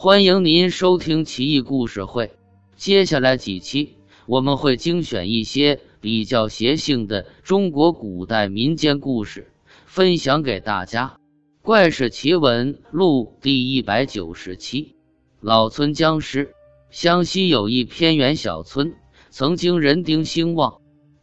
欢迎您收听奇异故事会。接下来几期我们会精选一些比较邪性的中国古代民间故事，分享给大家。《怪事奇闻录》第一百九十七：老村僵尸。湘西有一偏远小村，曾经人丁兴旺，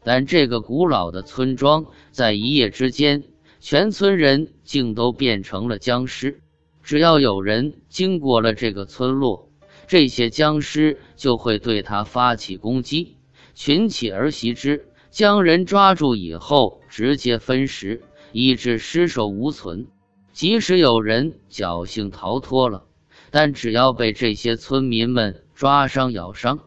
但这个古老的村庄在一夜之间，全村人竟都变成了僵尸。只要有人经过了这个村落，这些僵尸就会对他发起攻击，群起而袭之，将人抓住以后直接分食，以致尸首无存。即使有人侥幸逃脱了，但只要被这些村民们抓伤咬伤，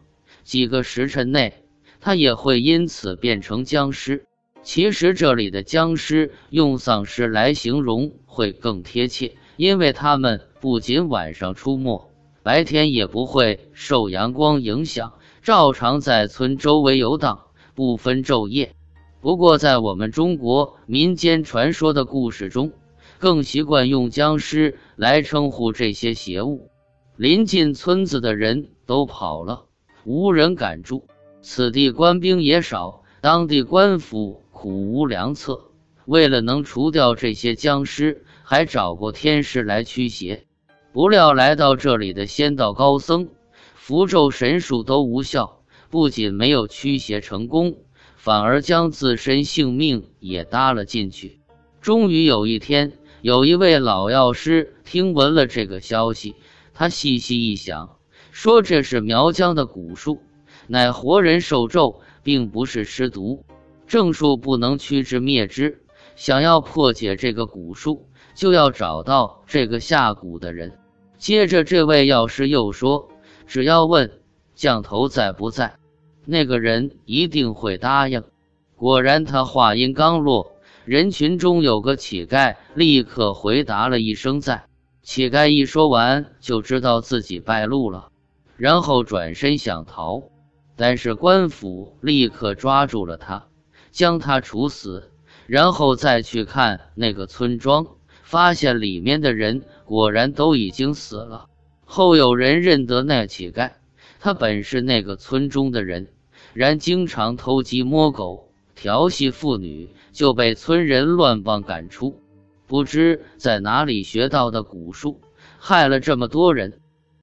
几个时辰内，他也会因此变成僵尸。其实这里的僵尸用丧尸来形容会更贴切。因为他们不仅晚上出没，白天也不会受阳光影响，照常在村周围游荡，不分昼夜。不过，在我们中国民间传说的故事中，更习惯用僵尸来称呼这些邪物。临近村子的人都跑了，无人敢住。此地官兵也少，当地官府苦无良策，为了能除掉这些僵尸。还找过天师来驱邪，不料来到这里的仙道高僧符咒神术都无效，不仅没有驱邪成功，反而将自身性命也搭了进去。终于有一天，有一位老药师听闻了这个消息，他细细一想，说这是苗疆的蛊术，乃活人受咒，并不是尸毒，正术不能驱之灭之。想要破解这个蛊术。就要找到这个下蛊的人。接着，这位药师又说：“只要问降头在不在，那个人一定会答应。”果然，他话音刚落，人群中有个乞丐立刻回答了一声“在”。乞丐一说完，就知道自己败露了，然后转身想逃，但是官府立刻抓住了他，将他处死，然后再去看那个村庄。发现里面的人果然都已经死了。后有人认得那乞丐，他本是那个村中的人，然经常偷鸡摸狗、调戏妇女，就被村人乱棒赶出。不知在哪里学到的蛊术，害了这么多人。